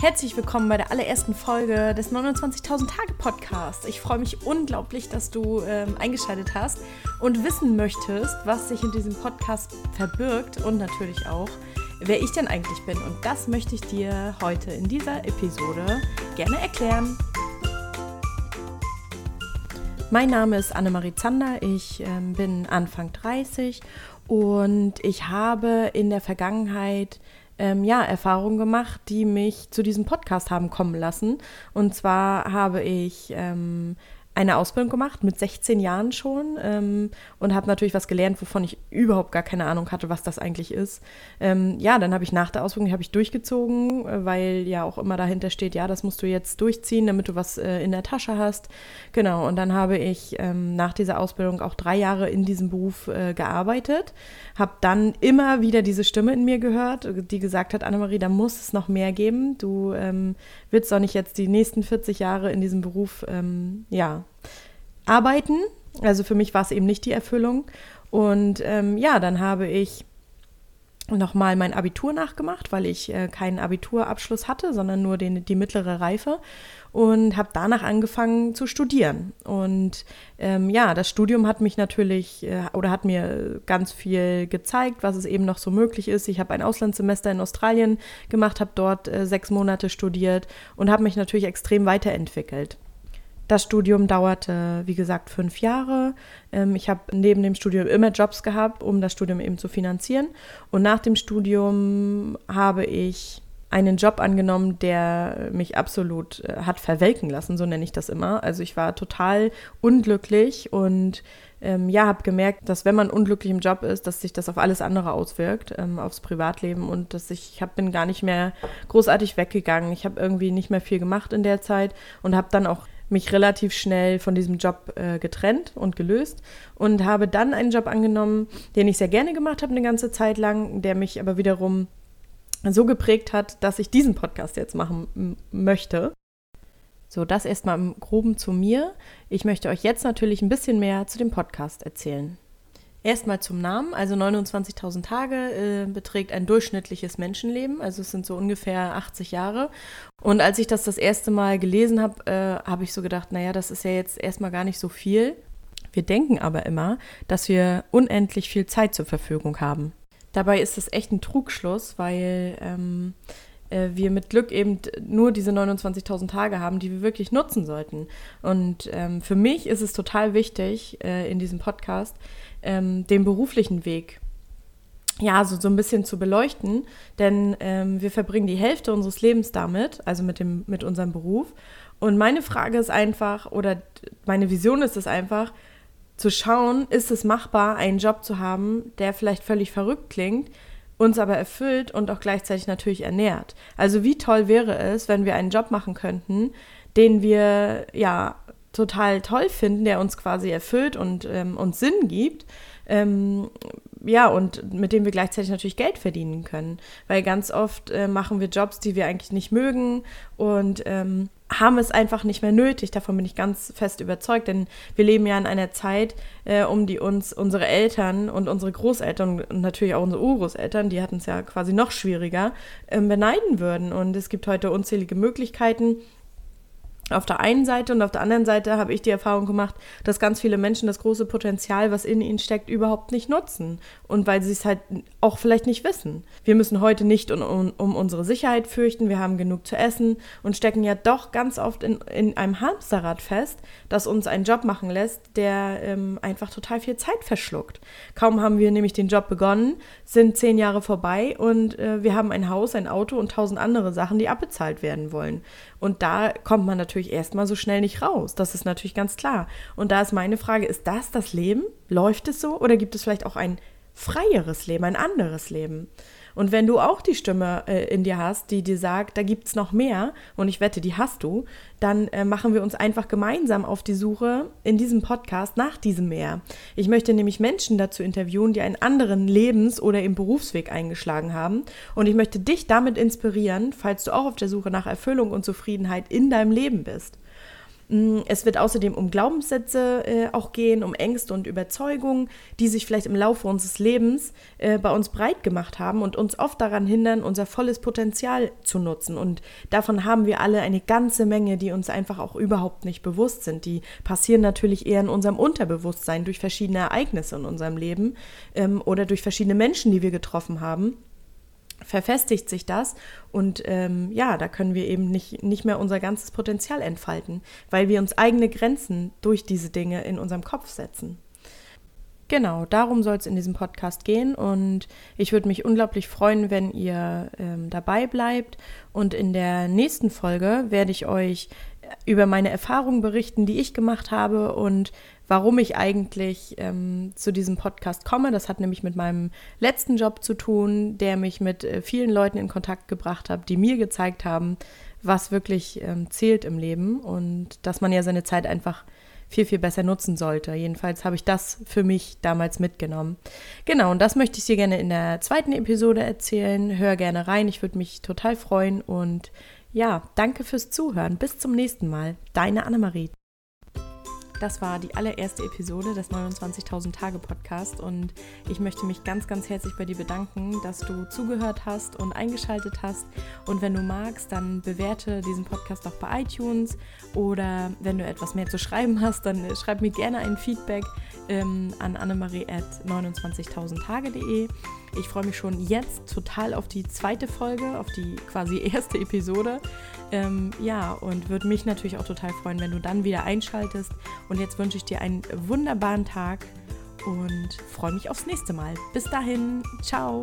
Herzlich willkommen bei der allerersten Folge des 29.000 Tage Podcasts. Ich freue mich unglaublich, dass du ähm, eingeschaltet hast und wissen möchtest, was sich in diesem Podcast verbirgt und natürlich auch, wer ich denn eigentlich bin. Und das möchte ich dir heute in dieser Episode gerne erklären. Mein Name ist Annemarie Zander, ich ähm, bin Anfang 30 und ich habe in der Vergangenheit ähm, ja, Erfahrungen gemacht, die mich zu diesem Podcast haben kommen lassen. Und zwar habe ich ähm, eine Ausbildung gemacht mit 16 Jahren schon ähm, und habe natürlich was gelernt, wovon ich überhaupt gar keine Ahnung hatte, was das eigentlich ist. Ähm, ja, dann habe ich nach der Ausbildung ich durchgezogen, äh, weil ja auch immer dahinter steht, ja, das musst du jetzt durchziehen, damit du was äh, in der Tasche hast. Genau. Und dann habe ich ähm, nach dieser Ausbildung auch drei Jahre in diesem Beruf äh, gearbeitet, habe dann immer wieder diese Stimme in mir gehört, die gesagt hat, Annemarie, da muss es noch mehr geben. Du ähm, willst doch nicht jetzt die nächsten 40 Jahre in diesem Beruf, ähm, ja arbeiten. Also für mich war es eben nicht die Erfüllung. Und ähm, ja, dann habe ich nochmal mein Abitur nachgemacht, weil ich äh, keinen Abiturabschluss hatte, sondern nur den, die mittlere Reife und habe danach angefangen zu studieren. Und ähm, ja, das Studium hat mich natürlich äh, oder hat mir ganz viel gezeigt, was es eben noch so möglich ist. Ich habe ein Auslandssemester in Australien gemacht, habe dort äh, sechs Monate studiert und habe mich natürlich extrem weiterentwickelt. Das Studium dauerte, wie gesagt, fünf Jahre. Ähm, ich habe neben dem Studium immer Jobs gehabt, um das Studium eben zu finanzieren. Und nach dem Studium habe ich einen Job angenommen, der mich absolut äh, hat verwelken lassen, so nenne ich das immer. Also ich war total unglücklich und ähm, ja, habe gemerkt, dass wenn man unglücklich im Job ist, dass sich das auf alles andere auswirkt, ähm, aufs Privatleben und dass ich, ich hab, bin gar nicht mehr großartig weggegangen. Ich habe irgendwie nicht mehr viel gemacht in der Zeit und habe dann auch mich relativ schnell von diesem Job äh, getrennt und gelöst und habe dann einen Job angenommen, den ich sehr gerne gemacht habe eine ganze Zeit lang, der mich aber wiederum so geprägt hat, dass ich diesen Podcast jetzt machen möchte. So, das erstmal im Groben zu mir. Ich möchte euch jetzt natürlich ein bisschen mehr zu dem Podcast erzählen. Erstmal zum Namen, also 29.000 Tage äh, beträgt ein durchschnittliches Menschenleben, also es sind so ungefähr 80 Jahre. Und als ich das das erste Mal gelesen habe, äh, habe ich so gedacht, naja, das ist ja jetzt erstmal gar nicht so viel. Wir denken aber immer, dass wir unendlich viel Zeit zur Verfügung haben. Dabei ist es echt ein Trugschluss, weil ähm, äh, wir mit Glück eben nur diese 29.000 Tage haben, die wir wirklich nutzen sollten. Und ähm, für mich ist es total wichtig äh, in diesem Podcast, ähm, den beruflichen Weg ja, so, so ein bisschen zu beleuchten, denn ähm, wir verbringen die Hälfte unseres Lebens damit, also mit, dem, mit unserem Beruf. Und meine Frage ist einfach, oder meine Vision ist es einfach, zu schauen, ist es machbar, einen Job zu haben, der vielleicht völlig verrückt klingt, uns aber erfüllt und auch gleichzeitig natürlich ernährt. Also wie toll wäre es, wenn wir einen Job machen könnten, den wir ja total toll finden, der uns quasi erfüllt und ähm, uns Sinn gibt. Ähm, ja, und mit dem wir gleichzeitig natürlich Geld verdienen können. Weil ganz oft äh, machen wir Jobs, die wir eigentlich nicht mögen und ähm, haben es einfach nicht mehr nötig. Davon bin ich ganz fest überzeugt, denn wir leben ja in einer Zeit, äh, um die uns unsere Eltern und unsere Großeltern und natürlich auch unsere Urgroßeltern, die hatten es ja quasi noch schwieriger, äh, beneiden würden. Und es gibt heute unzählige Möglichkeiten, auf der einen Seite und auf der anderen Seite habe ich die Erfahrung gemacht, dass ganz viele Menschen das große Potenzial, was in ihnen steckt, überhaupt nicht nutzen. Und weil sie es halt auch vielleicht nicht wissen. Wir müssen heute nicht um, um, um unsere Sicherheit fürchten, wir haben genug zu essen und stecken ja doch ganz oft in, in einem Hamsterrad fest, das uns einen Job machen lässt, der ähm, einfach total viel Zeit verschluckt. Kaum haben wir nämlich den Job begonnen, sind zehn Jahre vorbei und äh, wir haben ein Haus, ein Auto und tausend andere Sachen, die abbezahlt werden wollen. Und da kommt man natürlich erstmal so schnell nicht raus. Das ist natürlich ganz klar. Und da ist meine Frage, ist das das Leben? Läuft es so? Oder gibt es vielleicht auch ein freieres Leben, ein anderes Leben? Und wenn du auch die Stimme äh, in dir hast, die dir sagt, da gibt es noch mehr, und ich wette, die hast du, dann äh, machen wir uns einfach gemeinsam auf die Suche in diesem Podcast nach diesem Meer. Ich möchte nämlich Menschen dazu interviewen, die einen anderen Lebens- oder im Berufsweg eingeschlagen haben. Und ich möchte dich damit inspirieren, falls du auch auf der Suche nach Erfüllung und Zufriedenheit in deinem Leben bist. Mm, es wird außerdem um Glaubenssätze äh, auch gehen, um Ängste und Überzeugungen, die sich vielleicht im Laufe unseres Lebens äh, bei uns breit gemacht haben und uns oft daran hindern, unser volles Potenzial zu nutzen. Und davon haben wir alle eine ganze Menge, die uns einfach auch überhaupt nicht bewusst sind. Die passieren natürlich eher in unserem Unterbewusstsein durch verschiedene Ereignisse in unserem Leben ähm, oder durch verschiedene Menschen, die wir getroffen haben verfestigt sich das und ähm, ja, da können wir eben nicht, nicht mehr unser ganzes Potenzial entfalten, weil wir uns eigene Grenzen durch diese Dinge in unserem Kopf setzen. Genau, darum soll es in diesem Podcast gehen und ich würde mich unglaublich freuen, wenn ihr ähm, dabei bleibt und in der nächsten Folge werde ich euch über meine Erfahrungen berichten, die ich gemacht habe und warum ich eigentlich ähm, zu diesem Podcast komme. Das hat nämlich mit meinem letzten Job zu tun, der mich mit äh, vielen Leuten in Kontakt gebracht hat, die mir gezeigt haben, was wirklich ähm, zählt im Leben und dass man ja seine Zeit einfach viel, viel besser nutzen sollte. Jedenfalls habe ich das für mich damals mitgenommen. Genau, und das möchte ich dir gerne in der zweiten Episode erzählen. Hör gerne rein, ich würde mich total freuen und ja, danke fürs Zuhören. Bis zum nächsten Mal. Deine Annemarie. Das war die allererste Episode des 29.000 Tage Podcast und ich möchte mich ganz, ganz herzlich bei dir bedanken, dass du zugehört hast und eingeschaltet hast. Und wenn du magst, dann bewerte diesen Podcast auch bei iTunes oder wenn du etwas mehr zu schreiben hast, dann schreib mir gerne ein Feedback ähm, an annemarie.29.000tage.de. Ich freue mich schon jetzt total auf die zweite Folge, auf die quasi erste Episode. Ähm, ja, und würde mich natürlich auch total freuen, wenn du dann wieder einschaltest. Und jetzt wünsche ich dir einen wunderbaren Tag und freue mich aufs nächste Mal. Bis dahin, ciao.